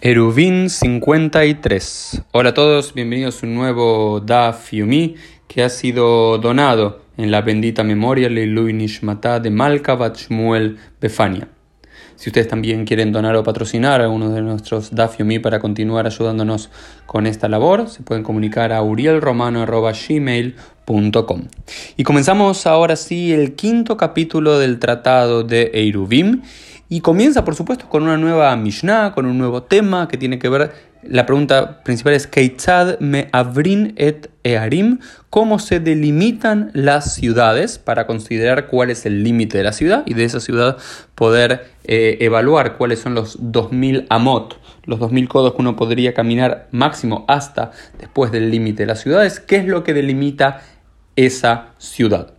Eruvin 53. Hola a todos, bienvenidos a un nuevo Daf Yumi que ha sido donado en la bendita memoria Leilu Nishmata de Malka Shmuel Befania. Si ustedes también quieren donar o patrocinar a uno de nuestros Daf Yumi para continuar ayudándonos con esta labor, se pueden comunicar a urielromano.gmail.com. Y comenzamos ahora sí el quinto capítulo del tratado de Eruvim y comienza, por supuesto, con una nueva Mishnah, con un nuevo tema que tiene que ver. La pregunta principal es: Keitzad me abrin et earim. ¿Cómo se delimitan las ciudades para considerar cuál es el límite de la ciudad y de esa ciudad poder eh, evaluar cuáles son los 2000 amot, los 2000 codos que uno podría caminar máximo hasta después del límite de las ciudades? ¿Qué es lo que delimita esa ciudad?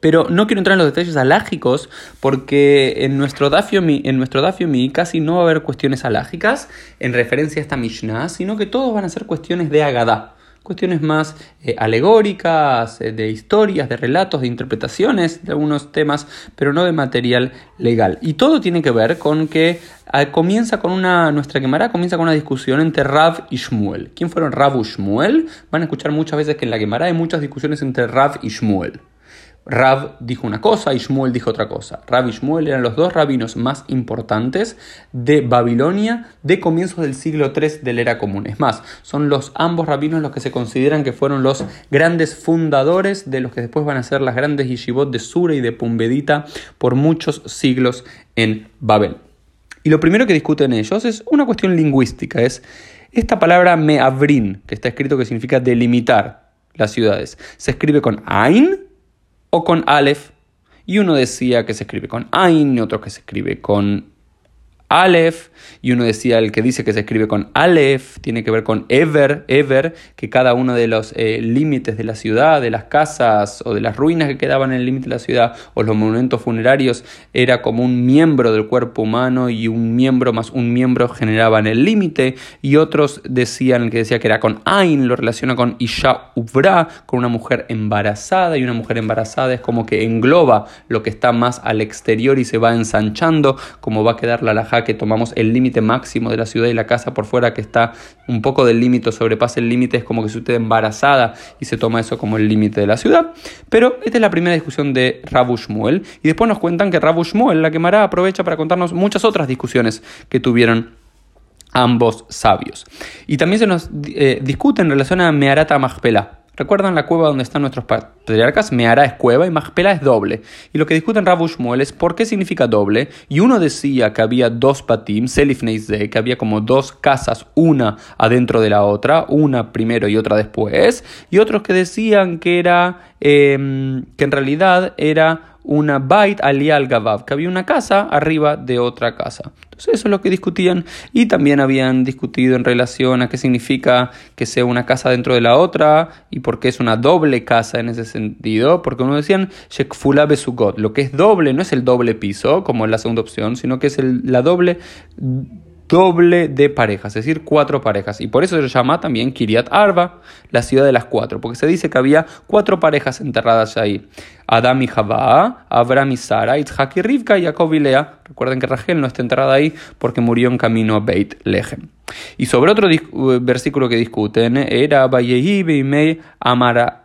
Pero no quiero entrar en los detalles alágicos porque en nuestro Dafiomi, en nuestro Dafiomi casi no va a haber cuestiones alágicas en referencia a esta Mishnah, sino que todos van a ser cuestiones de Agadá. Cuestiones más eh, alegóricas, eh, de historias, de relatos, de interpretaciones de algunos temas, pero no de material legal. Y todo tiene que ver con que ah, comienza con una, nuestra quemará comienza con una discusión entre Rav y Shmuel. ¿Quién fueron Rav y Shmuel? Van a escuchar muchas veces que en la quemará hay muchas discusiones entre Rav y Shmuel. Rab dijo una cosa y Shmuel dijo otra cosa. Rab y Shmuel eran los dos rabinos más importantes de Babilonia de comienzos del siglo III de la era común. Es más, son los ambos rabinos los que se consideran que fueron los grandes fundadores de los que después van a ser las grandes yeshivot de Sura y de Pumbedita por muchos siglos en Babel. Y lo primero que discuten ellos es una cuestión lingüística, es esta palabra meavrin, que está escrito que significa delimitar las ciudades. Se escribe con Ain o con Aleph. Y uno decía que se escribe con Ain, y otro que se escribe con Aleph, y uno decía el que dice que se escribe con Aleph, tiene que ver con Ever, Ever, que cada uno de los eh, límites de la ciudad, de las casas o de las ruinas que quedaban en el límite de la ciudad o los monumentos funerarios era como un miembro del cuerpo humano y un miembro más un miembro generaban el límite, y otros decían, el que decía que era con Ain, lo relaciona con Isha Ubra, con una mujer embarazada, y una mujer embarazada es como que engloba lo que está más al exterior y se va ensanchando, como va a quedar la laja que tomamos el límite máximo de la ciudad y la casa por fuera que está un poco del límite, sobrepasa el límite, es como que si usted embarazada y se toma eso como el límite de la ciudad. Pero esta es la primera discusión de Rabu Shmuel y después nos cuentan que Rabu Shmuel, la quemará, aprovecha para contarnos muchas otras discusiones que tuvieron ambos sabios. Y también se nos eh, discute en relación a Meharata Mahpela. ¿Recuerdan la cueva donde están nuestros patriarcas? Meara es cueva y Majpela es doble. Y lo que discuten Rav Shmuel es por qué significa doble. Y uno decía que había dos patim, Selif Neizde, que había como dos casas, una adentro de la otra, una primero y otra después. Y otros que decían que era, em, que en realidad era una bait ali al gavav, que había una casa arriba de otra casa. Entonces eso es lo que discutían y también habían discutido en relación a qué significa que sea una casa dentro de la otra y por qué es una doble casa en ese sentido, porque uno decían shekfula besugot, lo que es doble no es el doble piso como es la segunda opción, sino que es el, la doble doble de parejas, es decir, cuatro parejas. Y por eso se llama también Kiryat Arba, la ciudad de las cuatro, porque se dice que había cuatro parejas enterradas ahí. Adam y Javá, Abraham y Sara, Itzhak y Rivka, Jacob y Lea. Recuerden que Rachel no está enterrada ahí porque murió en camino a Beit Lehem. Y sobre otro uh, versículo que discuten era Bayehi Beimei Amar,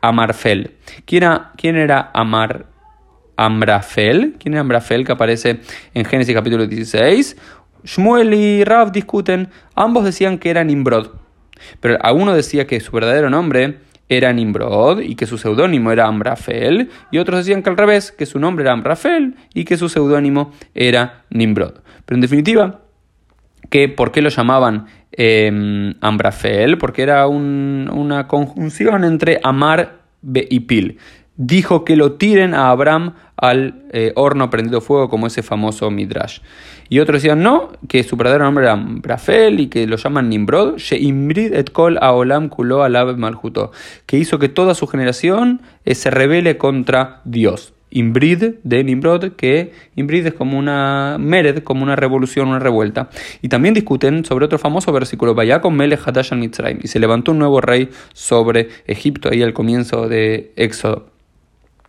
Amarfel. ¿Quién era, quién Amar? Amrafel, ¿quién era Amrafel que aparece en Génesis capítulo 16? Shmuel y Rav discuten, ambos decían que era Nimrod, pero uno decía que su verdadero nombre era Nimrod y que su seudónimo era Amrafel, y otros decían que al revés, que su nombre era Amrafel y que su seudónimo era Nimrod. Pero en definitiva, que ¿por qué lo llamaban Amrafel? Porque era una conjunción entre Amar y Pil dijo que lo tiren a Abraham al eh, horno prendido fuego como ese famoso Midrash. Y otros decían no, que su verdadero nombre era Brafel y que lo llaman Nimrod, et kol aolam kulo malhuto, que hizo que toda su generación eh, se rebele contra Dios. Imbrid de Nimrod, que Imbrid es como una Mered, como una revolución, una revuelta. Y también discuten sobre otro famoso versículo, con Melech Hadash y se levantó un nuevo rey sobre Egipto ahí al comienzo de Éxodo.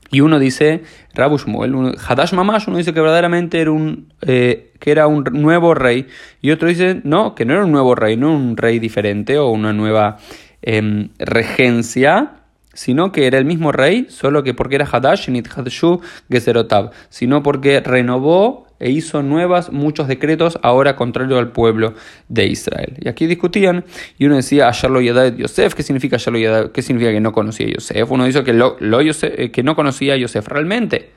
Y uno dice, Rabu Shmuel, Hadash Mamash, uno dice que verdaderamente era un, eh, que era un nuevo rey. Y otro dice, no, que no era un nuevo rey, no un rey diferente o una nueva em, regencia, sino que era el mismo rey, solo que porque era Hadash, Nit Hadashu Gezerotab, sino porque renovó e hizo nuevas muchos decretos ahora contrario al pueblo de Israel. Y aquí discutían, y uno decía Ayarlo Yadad Yosef, ¿qué significa Ayarlo Yadad? ¿Qué significa que no conocía a Yosef? Uno dice que, lo, eh, que no conocía a Yosef realmente.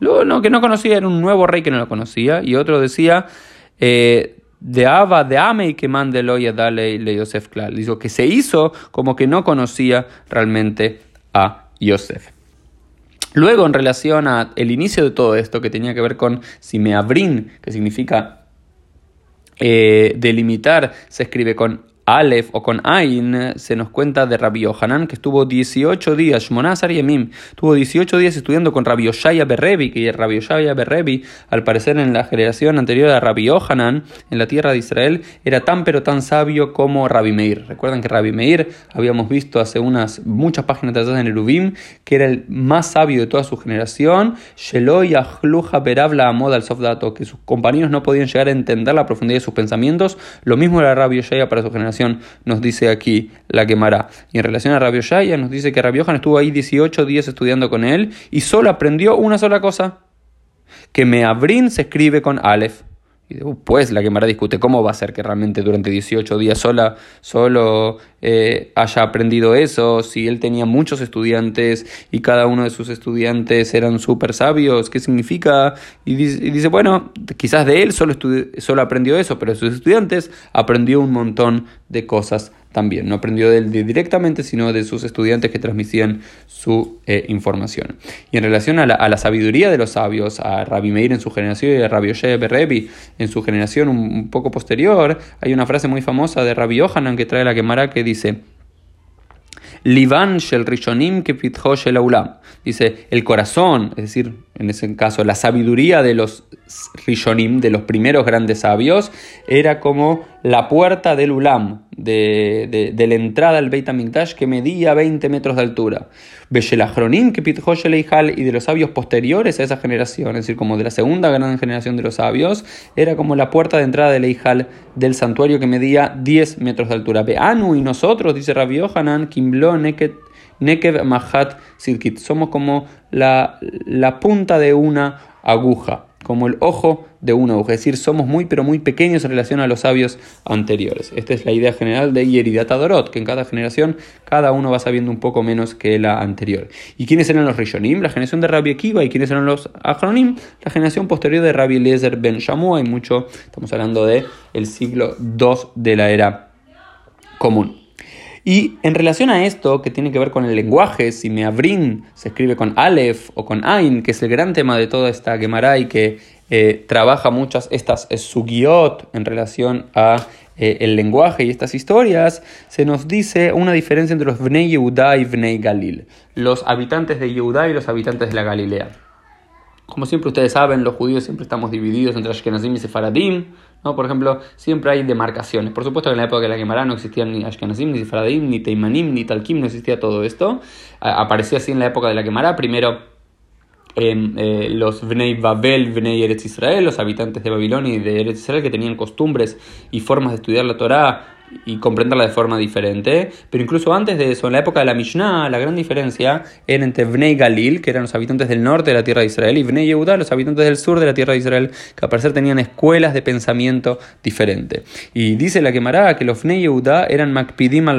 Luego, no, que no conocía, era un nuevo rey que no lo conocía, y otro decía, eh, de Ava, de Ame que mande lo Yadale le Yosef Klal. Dijo que se hizo como que no conocía realmente a Yosef. Luego, en relación al inicio de todo esto, que tenía que ver con Simeabrin, que significa eh, delimitar, se escribe con Aleph o con Ain, se nos cuenta de Rabbi Yohanan que estuvo 18 días, Shmonazar Yemim, estuvo 18 días estudiando con Rabbi Oshaya Berrebi, que Rabbi Oshaya Berrebi, al parecer en la generación anterior a Rabbi Yohanan, en la tierra de Israel, era tan pero tan sabio como Rabbi Meir. Recuerdan que Rabbi Meir, habíamos visto hace unas muchas páginas atrás en Erubim, que era el más sabio de toda su generación, Sheloy Ahluja Berabla Amod al Sofdato, que sus compañeros no podían llegar a entender la profundidad de sus pensamientos, lo mismo era Rabbi Oshaya para su generación nos dice aquí la quemará. Y en relación a Rabio Shaya nos dice que Rabio estuvo ahí 18 días estudiando con él y solo aprendió una sola cosa, que Meabrin se escribe con Aleph. Y pues la Gemara discute cómo va a ser que realmente durante 18 días sola, solo eh, haya aprendido eso, si él tenía muchos estudiantes y cada uno de sus estudiantes eran súper sabios, ¿qué significa? Y dice, bueno, quizás de él solo, solo aprendió eso, pero de sus estudiantes aprendió un montón de cosas también. No aprendió de él directamente, sino de sus estudiantes que transmitían su eh, información. Y en relación a la, sabiduría de los sabios, a Rabbi Meir en su generación y a Rabbi Oshe Berrebi en su generación un, poco posterior, hay una frase muy famosa de Rabbi Yohanan que trae la Gemara que dice Livan shel rishonim que shel aulam. Dice, el corazón, es decir, en ese caso, la sabiduría de los rishonim, de los primeros grandes sabios, era como la puerta del ulam, de, la entrada al Beit HaMikdash, que medía 20 metros de altura. Beshelachronim que y de los sabios posteriores a esa generación, es decir, como de la segunda gran generación de los sabios, era como la puerta de entrada del Eijal del santuario que medía 10 metros de altura. Beanu y nosotros, dice Rabbi Yohanan, Kimblo Nekev Mahat Sidkit, somos como la, la punta de una aguja como el ojo de una aguja. Es decir, somos muy pero muy pequeños en relación a los sabios anteriores. Esta es la idea general de Yeridata Dorot, que en cada generación cada uno va sabiendo un poco menos que la anterior. ¿Y quiénes eran los Rishonim? La generación de Rabbi Akiva. ¿Y quiénes eran los Achronim? La generación posterior de Rabbi Eliezer Ben Shamu. Hay mucho, estamos hablando de siglo II de la era común. Y en relación a esto, que tiene que ver con el lenguaje, si Meabrin se escribe con Aleph o con Ain, que es el gran tema de toda esta Gemara y que eh, trabaja muchas estas sugiot en relación a eh, el lenguaje y estas historias, se nos dice una diferencia entre los Bnei Yehuda y Bnei Galil, los habitantes de Yehuda y los habitantes de la Galilea. Como siempre ustedes saben, los judíos siempre estamos divididos entre Ashkenazim y Sefaradim. ¿no? Por ejemplo, siempre hay demarcaciones. Por supuesto que en la época de la Gemara no existían ni Ashkenazim, ni Sefaradim, ni Teimanim, ni Talkim, no existía todo esto. aparecía así en la época de la Gemara. Primero eh, los Bnei Babel, Bnei Eretz Israel, los habitantes de Babilonia y de Eretz Israel que tenían costumbres y formas de estudiar la Torá y comprenderla de forma diferente. Pero incluso antes de eso, en la época de la Mishnah, la gran diferencia era entre Bnei Galil, que eran los habitantes del norte de la tierra de Israel, y Bnei Yehuda, los habitantes del sur de la tierra de Israel, que al parecer tenían escuelas de pensamiento diferente. Y dice la quemará que los Bnei Yehuda eran Makpidim al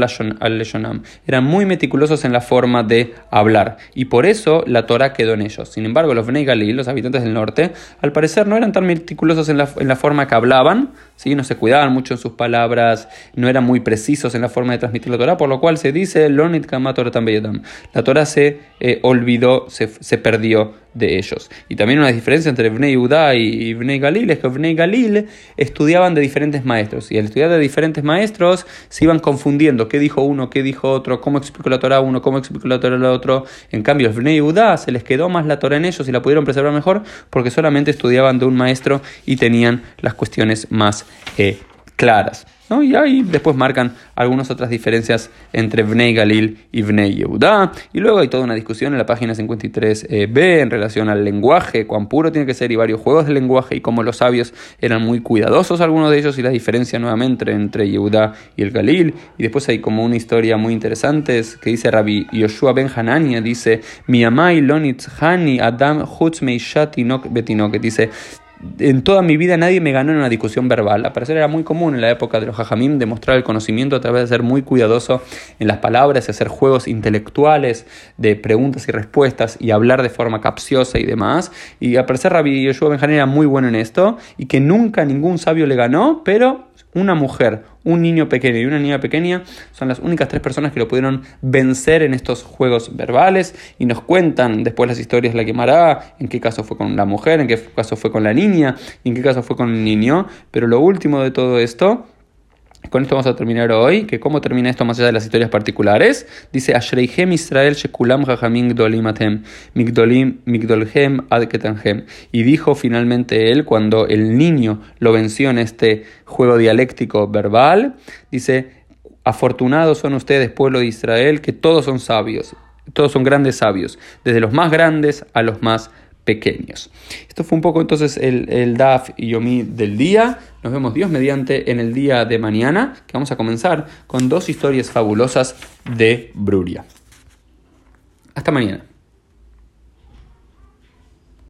Leshonam, eran muy meticulosos en la forma de hablar, y por eso la Torah quedó en ellos. Sin embargo, los Bnei Galil, los habitantes del norte, al parecer no eran tan meticulosos en la, en la forma que hablaban, ¿sí? no se cuidaban mucho en sus palabras, no eran muy precisos en la forma de transmitir la Torah, por lo cual se dice, la Torah se eh, olvidó, se, se perdió de ellos. Y también una diferencia entre Bnei Udá y Bnei Galil es que Bnei Galil estudiaban de diferentes maestros y al estudiar de diferentes maestros se iban confundiendo qué dijo uno, qué dijo otro, cómo explicó la Torah uno, cómo explicó la Torah el otro. En cambio, Bnei Udá se les quedó más la Torah en ellos y la pudieron preservar mejor porque solamente estudiaban de un maestro y tenían las cuestiones más eh, claras. Y ahí después marcan algunas otras diferencias entre Bnei Galil y Bnei Yehuda. Y luego hay toda una discusión en la página 53b en relación al lenguaje, cuán puro tiene que ser y varios juegos de lenguaje y cómo los sabios eran muy cuidadosos algunos de ellos y la diferencia nuevamente entre Yehuda y el Galil. Y después hay como una historia muy interesante que dice Rabbi Yoshua Ben Hanania, dice, Mi amai lonitz hani adam meishat betinok, dice, en toda mi vida nadie me ganó en una discusión verbal. Al parecer era muy común en la época de los hajamim demostrar el conocimiento a través de ser muy cuidadoso en las palabras y hacer juegos intelectuales de preguntas y respuestas y hablar de forma capciosa y demás. Y al parecer Rabbi Yoshua Benjamin era muy bueno en esto y que nunca ningún sabio le ganó, pero una mujer, un niño pequeño y una niña pequeña son las únicas tres personas que lo pudieron vencer en estos juegos verbales y nos cuentan después las historias la quemará, en qué caso fue con la mujer, en qué caso fue con la niña en qué caso fue con el niño. Pero lo último de todo esto con esto vamos a terminar hoy, que cómo termina esto más allá de las historias particulares. Dice, Ashreihem Israel shekulam gdolim migdolhem ad Y dijo finalmente él, cuando el niño lo venció en este juego dialéctico verbal, dice, afortunados son ustedes, pueblo de Israel, que todos son sabios, todos son grandes sabios, desde los más grandes a los más pequeños. Esto fue un poco entonces el, DAF y Yomi del día. Nos vemos Dios mediante en el día de mañana, que vamos a comenzar con dos historias fabulosas de Bruria. Hasta mañana.